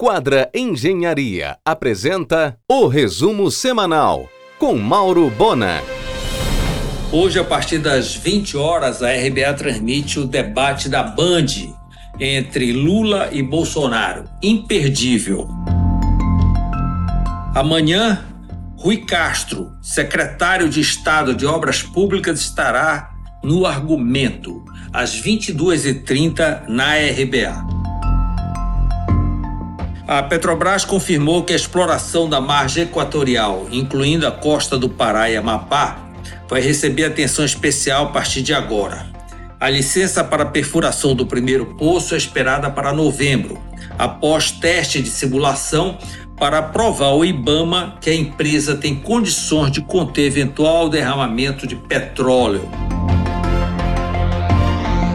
Quadra Engenharia apresenta o resumo semanal com Mauro Bona. Hoje, a partir das 20 horas, a RBA transmite o debate da Band entre Lula e Bolsonaro. Imperdível. Amanhã, Rui Castro, secretário de Estado de Obras Públicas, estará no argumento, às 22h30, na RBA. A Petrobras confirmou que a exploração da margem equatorial, incluindo a costa do Pará e Amapá, vai receber atenção especial a partir de agora. A licença para perfuração do primeiro poço é esperada para novembro, após teste de simulação para provar ao IBAMA que a empresa tem condições de conter eventual derramamento de petróleo.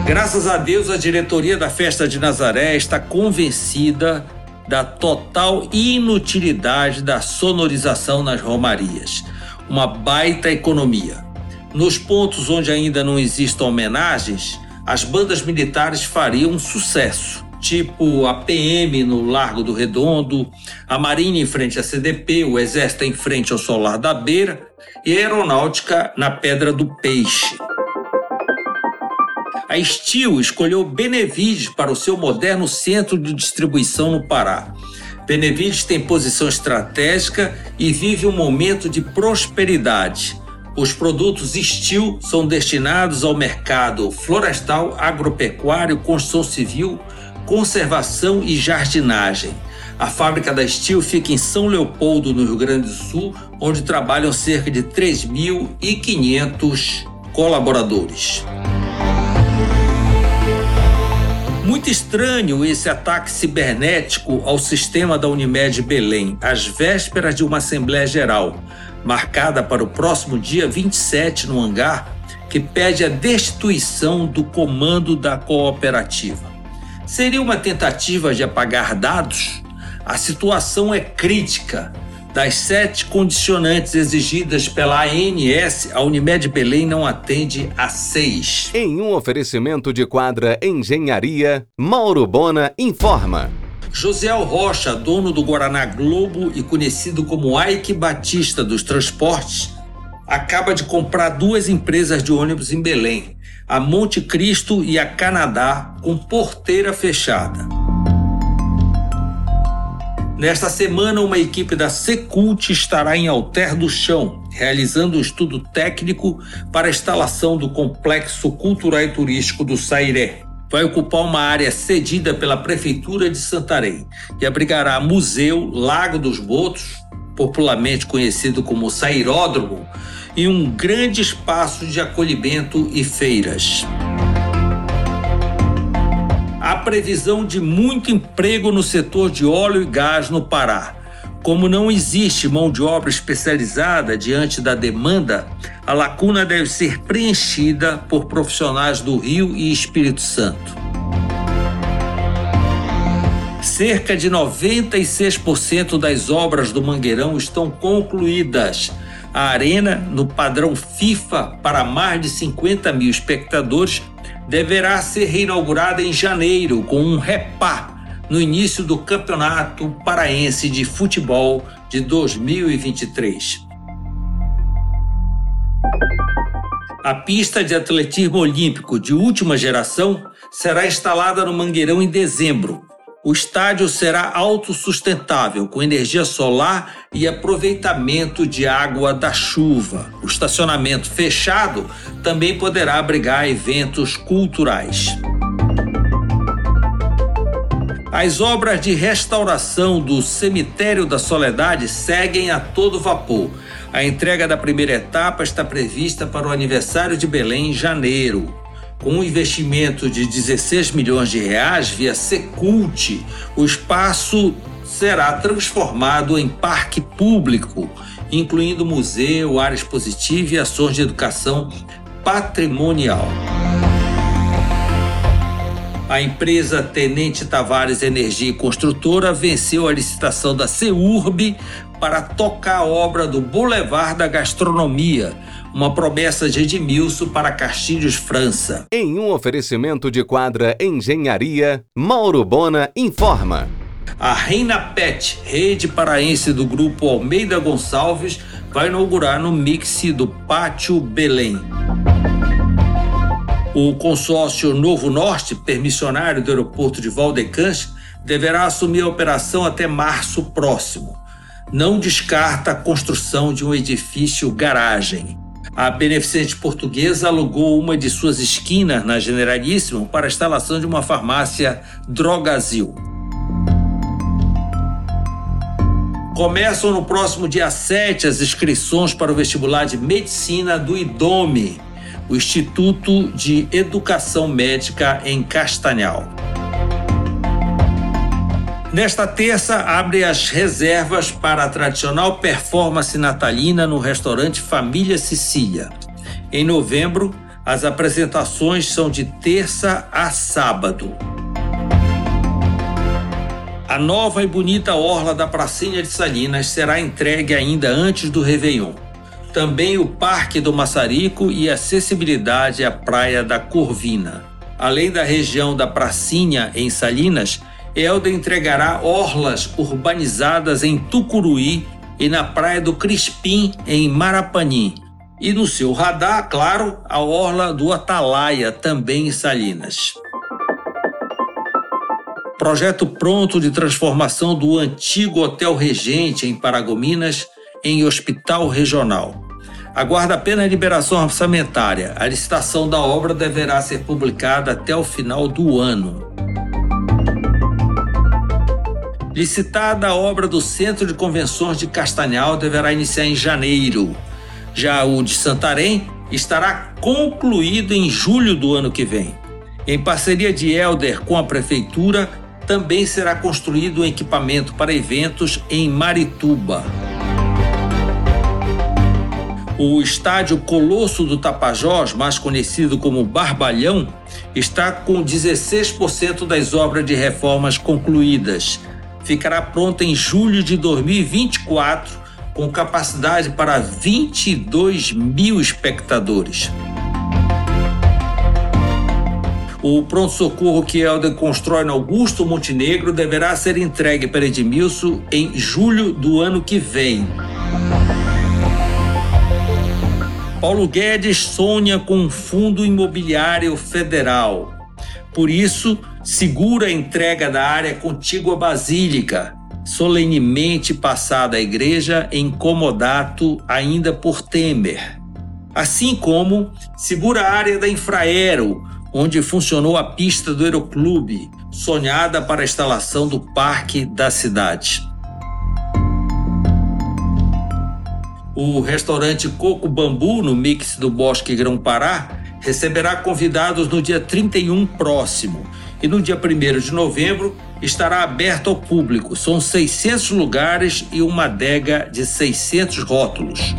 Graças a Deus, a diretoria da Festa de Nazaré está convencida da total inutilidade da sonorização nas romarias. Uma baita economia. Nos pontos onde ainda não existam homenagens, as bandas militares fariam um sucesso, tipo a PM no Largo do Redondo, a Marinha em frente à CDP, o Exército em frente ao Solar da Beira e a Aeronáutica na Pedra do Peixe. A Steel escolheu Benevides para o seu moderno centro de distribuição no Pará. Benevides tem posição estratégica e vive um momento de prosperidade. Os produtos Steel são destinados ao mercado florestal, agropecuário, construção civil, conservação e jardinagem. A fábrica da Steel fica em São Leopoldo, no Rio Grande do Sul, onde trabalham cerca de 3.500 colaboradores. Muito estranho esse ataque cibernético ao sistema da Unimed Belém, às vésperas de uma Assembleia Geral, marcada para o próximo dia 27 no hangar, que pede a destituição do comando da cooperativa. Seria uma tentativa de apagar dados? A situação é crítica das sete condicionantes exigidas pela ANS, a Unimed Belém não atende a seis. Em um oferecimento de quadra Engenharia, Mauro Bona informa. Josiel Rocha, dono do Guaraná Globo e conhecido como Ike Batista dos Transportes, acaba de comprar duas empresas de ônibus em Belém, a Monte Cristo e a Canadá, com porteira fechada. Nesta semana, uma equipe da Secult estará em Alter do Chão, realizando um estudo técnico para a instalação do Complexo Cultural e Turístico do Sairé. Vai ocupar uma área cedida pela Prefeitura de Santarém, que abrigará museu Lago dos Botos, popularmente conhecido como Sairódromo, e um grande espaço de acolhimento e feiras previsão de muito emprego no setor de óleo e gás no Pará. Como não existe mão de obra especializada diante da demanda, a lacuna deve ser preenchida por profissionais do Rio e Espírito Santo. Cerca de 96% das obras do Mangueirão estão concluídas. A arena, no padrão FIFA para mais de 50 mil espectadores, deverá ser reinaugurada em janeiro com um repá no início do Campeonato Paraense de Futebol de 2023. A pista de atletismo olímpico de última geração será instalada no Mangueirão em dezembro, o estádio será autossustentável, com energia solar e aproveitamento de água da chuva. O estacionamento fechado também poderá abrigar eventos culturais. As obras de restauração do Cemitério da Soledade seguem a todo vapor. A entrega da primeira etapa está prevista para o aniversário de Belém em janeiro. Com um investimento de 16 milhões de reais via Secult, o espaço será transformado em parque público, incluindo museu, área expositiva e ações de educação patrimonial. A empresa Tenente Tavares Energia Construtora venceu a licitação da CEURB para tocar a obra do Boulevard da Gastronomia, uma promessa de Edmilson para Castilhos França. Em um oferecimento de quadra Engenharia, Mauro Bona informa. A Reina Pet, rede paraense do grupo Almeida Gonçalves, vai inaugurar no mix do Pátio Belém. O consórcio Novo Norte, permissionário do aeroporto de Valdecans, deverá assumir a operação até março próximo. Não descarta a construção de um edifício garagem. A beneficente portuguesa alugou uma de suas esquinas na Generalíssimo para a instalação de uma farmácia Drogazil. Começam no próximo dia 7 as inscrições para o vestibular de medicina do IDOME, o Instituto de Educação Médica em Castanhal. Nesta terça, abre as reservas para a tradicional performance natalina no restaurante Família Sicília. Em novembro, as apresentações são de terça a sábado. A nova e bonita orla da Pracinha de Salinas será entregue ainda antes do Réveillon. Também o Parque do Maçarico e acessibilidade à Praia da Corvina. Além da região da Pracinha, em Salinas, Elda entregará orlas urbanizadas em Tucuruí e na Praia do Crispim, em Marapanim. E no seu radar, claro, a orla do Atalaia, também em Salinas. Projeto pronto de transformação do antigo Hotel Regente em Paragominas em hospital regional. Aguarda apenas a liberação orçamentária. A licitação da obra deverá ser publicada até o final do ano. Licitada a obra do Centro de Convenções de Castanhal deverá iniciar em janeiro. Já o de Santarém estará concluído em julho do ano que vem. Em parceria de Elder com a Prefeitura, também será construído um equipamento para eventos em Marituba. O estádio Colosso do Tapajós, mais conhecido como Barbalhão, está com 16% das obras de reformas concluídas. Ficará pronto em julho de 2024, com capacidade para 22 mil espectadores. O pronto-socorro que Helder constrói no Augusto Montenegro deverá ser entregue para Edmilson em julho do ano que vem. Paulo Guedes sonha com um fundo imobiliário federal. Por isso, segura a entrega da área contígua Basílica, solenemente passada à igreja em comodato ainda por Temer. Assim como segura a área da Infraero, onde funcionou a pista do Aeroclube, sonhada para a instalação do parque da cidade. O restaurante Coco Bambu, no mix do Bosque Grão-Pará, receberá convidados no dia 31 próximo e no dia 1 de novembro estará aberto ao público. São 600 lugares e uma adega de 600 rótulos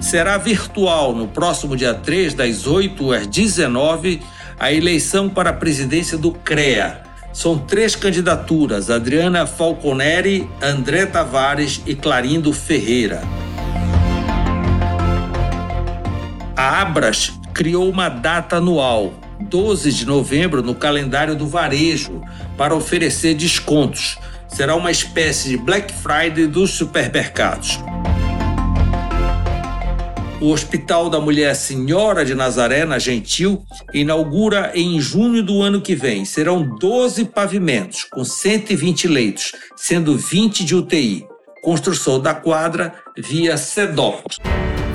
será virtual no próximo dia 3, das 8 às 19, a eleição para a presidência do CREA. São três candidaturas: Adriana Falconeri, André Tavares e Clarindo Ferreira. A Abras criou uma data anual, 12 de novembro, no calendário do varejo, para oferecer descontos. Será uma espécie de Black Friday dos supermercados. O Hospital da Mulher Senhora de Nazaré, na Gentil, inaugura em junho do ano que vem. Serão 12 pavimentos, com 120 leitos, sendo 20 de UTI. Construção da quadra via CEDOP.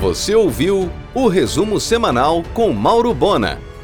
Você ouviu o resumo semanal com Mauro Bona.